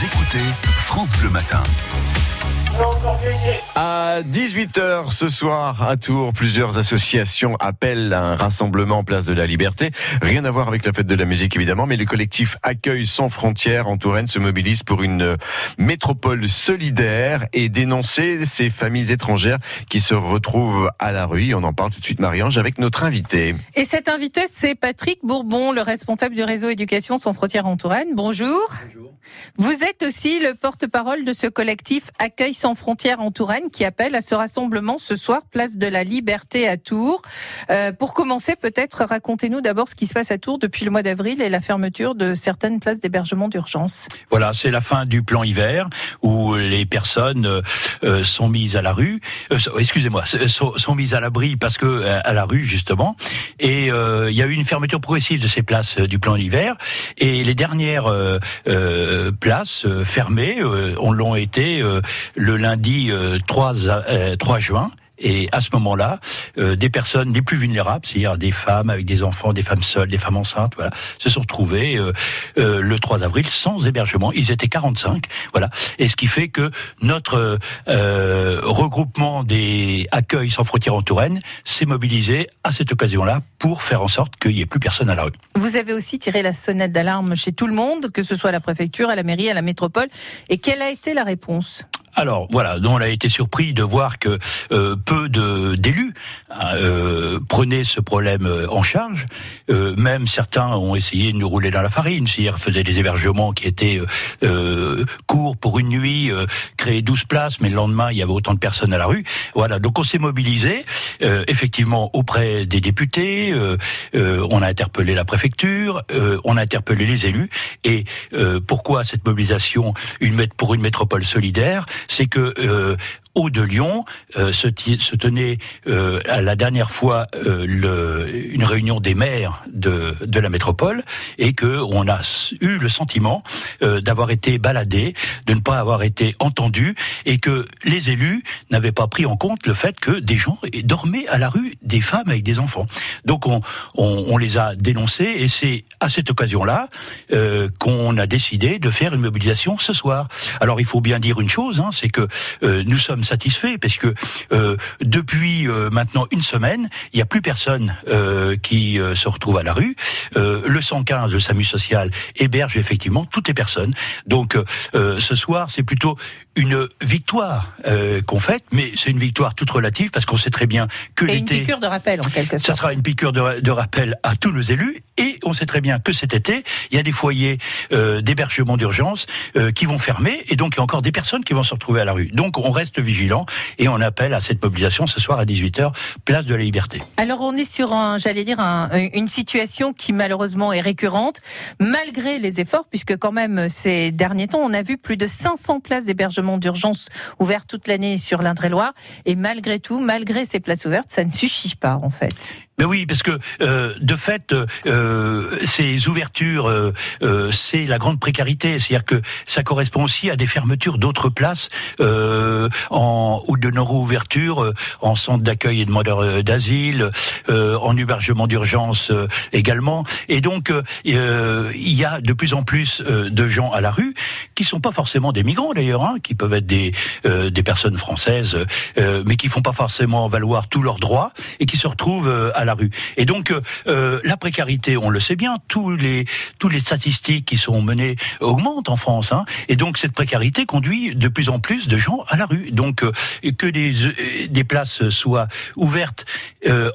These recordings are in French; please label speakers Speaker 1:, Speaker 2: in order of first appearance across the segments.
Speaker 1: Écoutez France Bleu Matin.
Speaker 2: À 18h ce soir à Tours, plusieurs associations appellent à un rassemblement en place de la Liberté. Rien à voir avec la fête de la musique évidemment, mais le collectif Accueil sans frontières en Touraine se mobilise pour une métropole solidaire et dénoncer ces familles étrangères qui se retrouvent à la rue. On en parle tout de suite Marie-Ange avec notre invité.
Speaker 3: Et cet invité c'est Patrick Bourbon, le responsable du réseau Éducation sans frontières en Touraine. Bonjour. Bonjour. Vous êtes aussi le porte-parole de ce collectif Accueil sans frontières en Touraine qui appelle à ce rassemblement ce soir, place de la Liberté à Tours. Euh, pour commencer, peut-être racontez-nous d'abord ce qui se passe à Tours depuis le mois d'avril et la fermeture de certaines places d'hébergement d'urgence.
Speaker 4: Voilà, c'est la fin du plan hiver où les personnes euh, euh, sont mises à la rue, excusez-moi, sont, mises à l'abri parce que à la rue justement. Et il y a eu une fermeture progressive de ces places du plan hiver et les dernières places fermées, on l'ont été le lundi 3, 3 juin. Et à ce moment-là, euh, des personnes les plus vulnérables, c'est-à-dire des femmes avec des enfants, des femmes seules, des femmes enceintes, voilà, se sont retrouvées euh, euh, le 3 avril sans hébergement. Ils étaient 45, voilà. Et ce qui fait que notre regroupement des accueils sans frontières en Touraine s'est mobilisé à cette occasion-là pour faire en sorte qu'il n'y ait plus personne à la rue.
Speaker 3: Vous avez aussi tiré la sonnette d'alarme chez tout le monde, que ce soit à la préfecture, à la mairie, à la métropole. Et quelle a été la réponse?
Speaker 4: Alors voilà, on a été surpris de voir que euh, peu de d'élus euh, prenaient ce problème euh, en charge. Euh, même certains ont essayé de nous rouler dans la farine, c'est-à-dire faisaient des hébergements qui étaient courts pour une nuit, créer 12 places, mais le lendemain il y avait autant de personnes à la rue. Voilà, donc on s'est mobilisé effectivement auprès des députés. on a interpellé la préfecture, on a interpellé les élus. Et pourquoi cette mobilisation une pour une métropole solidaire? C'est que euh, Haut de Lyon euh, se, tenait euh, à la dernière fois une réunion des maires de, de la métropole et que on a eu le sentiment d'avoir été baladé, de ne pas avoir été entendu et que les élus n'avaient pas pris en compte le fait que des gens dormaient à la rue, des femmes avec des enfants. Donc on, on les a dénoncés et c'est à cette occasion-là qu'on a décidé de faire une mobilisation ce soir. Alors il faut bien dire une chose, hein, c'est que euh, nous sommes satisfaits parce que euh, depuis euh, maintenant une semaine, il n'y a plus personne qui se retrouve à la rue. le 115, le SAMU social, héberge effectivement toutes les personnes. Donc ce soir, c'est plutôt une victoire qu'on fête, mais c'est une victoire toute relative parce qu'on sait très bien que l'été...
Speaker 3: une piqûre de rappel en quelque sorte.
Speaker 4: Ça sera une piqûre de, de rappel à tous nos élus et on sait très bien que cet été, il y a des foyers d'hébergement d'urgence qui vont fermer et donc il y a encore des personnes qui vont se retrouver à la rue. Donc on reste vigilant et on appelle à cette mobilisation ce soir à 18h, place de la Liberté.
Speaker 3: Alors on est sur j'allais dire, une situation qui malheureusement est récurrente, malgré les efforts, puisque quand même ces derniers temps, on a vu plus de 500 places d'hébergement d'urgence ouvertes toute l'année sur l'Indre-et-Loire, et malgré tout, malgré ces places ouvertes, ça ne suffit pas en fait.
Speaker 4: Mais oui, parce que euh, de fait, euh, ces ouvertures, euh, c'est la grande précarité. C'est-à-dire que ça correspond aussi à des fermetures d'autres places en, ou de non-ouverture en centre d'accueil et demandeurs d'asile, en hébergement d'urgence également. Et donc, il y a de plus en plus de gens à la rue qui sont pas forcément des migrants d'ailleurs, hein, qui peuvent être des des personnes françaises, mais qui font pas forcément valoir tous leurs droits et qui se retrouvent à la rue. Et donc euh, euh, la précarité, on le sait bien, tous les tous les statistiques qui sont menées augmentent en France, hein, et donc cette précarité conduit de plus en plus de gens à la rue. Donc euh, que des des places soient ouvertes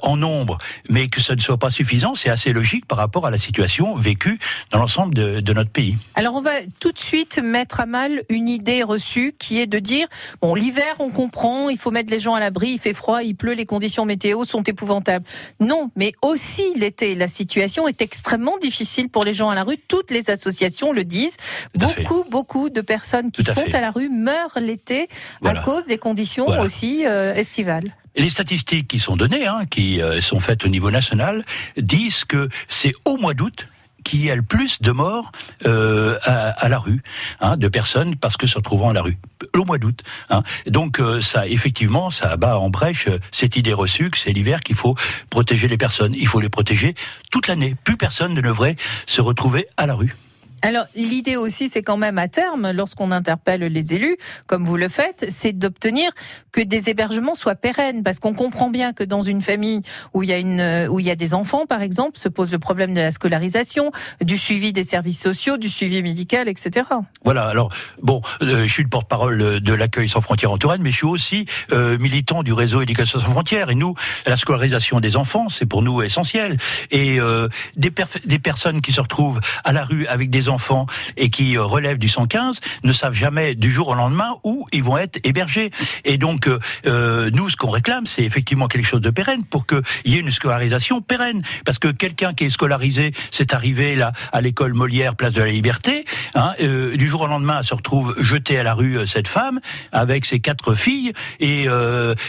Speaker 4: en nombre, mais que ça ne soit pas suffisant, c'est assez logique par rapport à la situation vécue dans l'ensemble de, de notre pays.
Speaker 3: Alors on va tout de suite mettre à mal une idée reçue qui est de dire bon l'hiver on comprend, il faut mettre les gens à l'abri, il fait froid, il pleut, les conditions météo sont épouvantables. Non, mais aussi l'été, la situation est extrêmement difficile pour les gens à la rue. Toutes les associations le disent. beaucoup, beaucoup de personnes qui sont à la rue meurent l'été à cause des conditions aussi euh, estivales.
Speaker 4: Les statistiques qui sont données, hein, qui euh, sont faites au niveau national, disent que c'est au mois d'août qui a le plus de morts euh, à, la rue, hein, de personnes parce que se retrouvant à la rue au mois d'août. Hein. Donc euh, ça, effectivement, ça bat en brèche euh, cette idée reçue que c'est l'hiver qu'il faut protéger les personnes. Il faut les protéger toute l'année. Plus personne ne devrait se retrouver à la rue.
Speaker 3: Alors l'idée aussi, c'est quand même à terme, lorsqu'on interpelle les élus, comme vous le faites, c'est d'obtenir que des hébergements soient pérennes, parce qu'on comprend bien que dans une famille où il y a une où il y a des enfants, par exemple, se pose le problème de la scolarisation, du suivi des services sociaux, du suivi médical, etc.
Speaker 4: Voilà. Alors bon, euh, je suis le porte-parole de l'accueil sans frontières en Touraine, mais je suis aussi euh, militant du réseau Éducation sans frontières. Et nous, la scolarisation des enfants, c'est pour nous essentiel. Et euh, des, des personnes qui se retrouvent à la rue avec des enfants et qui euh, relèvent du 115 ne savent jamais du jour au lendemain où ils vont être hébergés. Et donc, euh, euh nous, ce qu'on réclame, c'est effectivement quelque chose de pérenne pour qu'il y ait une scolarisation pérenne. Parce que quelqu'un qui est scolarisé, c'est arrivé là à l'école Molière, place de la Liberté, hein, du jour au lendemain, elle se retrouve jetée à la rue, cette femme, avec ses quatre filles, et,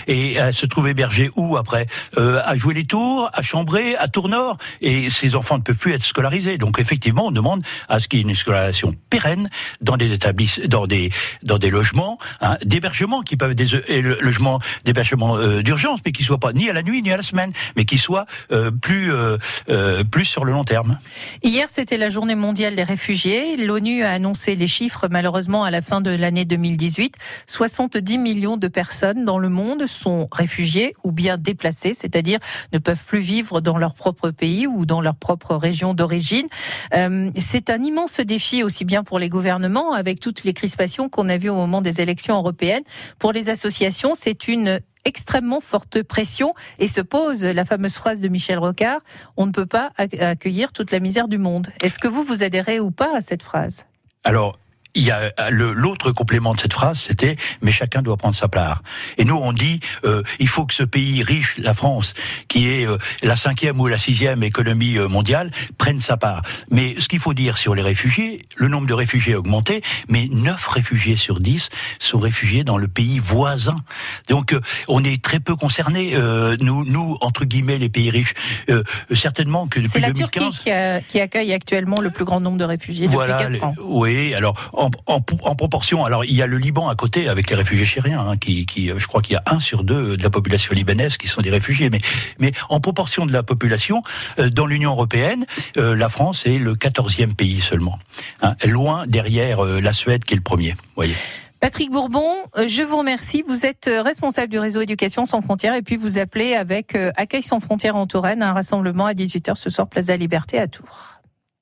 Speaker 4: et elle se trouve hébergée où après? À jouer les tours, à Chambray, à Tournord, et ces enfants ne peuvent plus être scolarisés. Donc effectivement, on demande à ce qu'il y ait une scolarisation pérenne dans des établissements, dans des dans des logements hein, d'hébergement qui peuvent des euh, logements d'hébergement euh, d'urgence, mais qui soient pas ni à la nuit ni à la semaine, mais qui soient euh, plus euh, plus sur le long terme.
Speaker 3: Hier, c'était la Journée mondiale des réfugiés. L'ONU a annoncé les chiffres. Malheureusement, à la fin de l'année 2018, 70 millions de personnes dans le monde sont réfugiées ou bien déplacées, c'est-à-dire ne peuvent plus vivre dans leur propre pays ou dans leur propre région d'origine. Euh, c'est un immense défi aussi bien pour les gouvernements, avec toutes les crispations qu'on a vues au moment des élections européennes. Pour les associations, c'est une extrêmement forte pression et se pose la fameuse phrase de Michel Rocard on ne peut pas accueillir toute la misère du monde. Est-ce que vous vous adhérez ou pas à cette phrase?
Speaker 4: Il y a l'autre complément de cette phrase, c'était mais chacun doit prendre sa part. Et nous on dit euh, il faut que ce pays riche, la France, qui est euh, la cinquième ou la sixième économie euh, mondiale, prenne sa part. Mais ce qu'il faut dire sur les réfugiés, le nombre de réfugiés a augmenté, mais 9 réfugiés sur 10 sont réfugiés dans le pays voisin. Donc euh, on est très peu concernés, nous, nous entre guillemets les pays riches. certainement que depuis
Speaker 3: C'est la
Speaker 4: 2015,
Speaker 3: Turquie qui, a, qui, accueille actuellement le plus grand nombre de réfugiés
Speaker 4: voilà,
Speaker 3: depuis 4 ans.
Speaker 4: Oui, alors en, proportion. Alors, il y a le Liban à côté avec les réfugiés syriens, hein, qui, qui, je crois qu'il y a un sur deux de la population libanaise qui sont des réfugiés. Mais, mais en proportion de la population, euh, dans l'Union européenne, euh, la France est le 14e pays seulement, hein, loin derrière euh, la Suède qui est le premier. Voyez.
Speaker 3: Patrick Bourbon, je vous remercie. Vous êtes responsable du réseau Éducation sans frontières et puis vous appelez avec Accueil sans frontières en Touraine un rassemblement à 18h ce soir, place de la Liberté à Tours.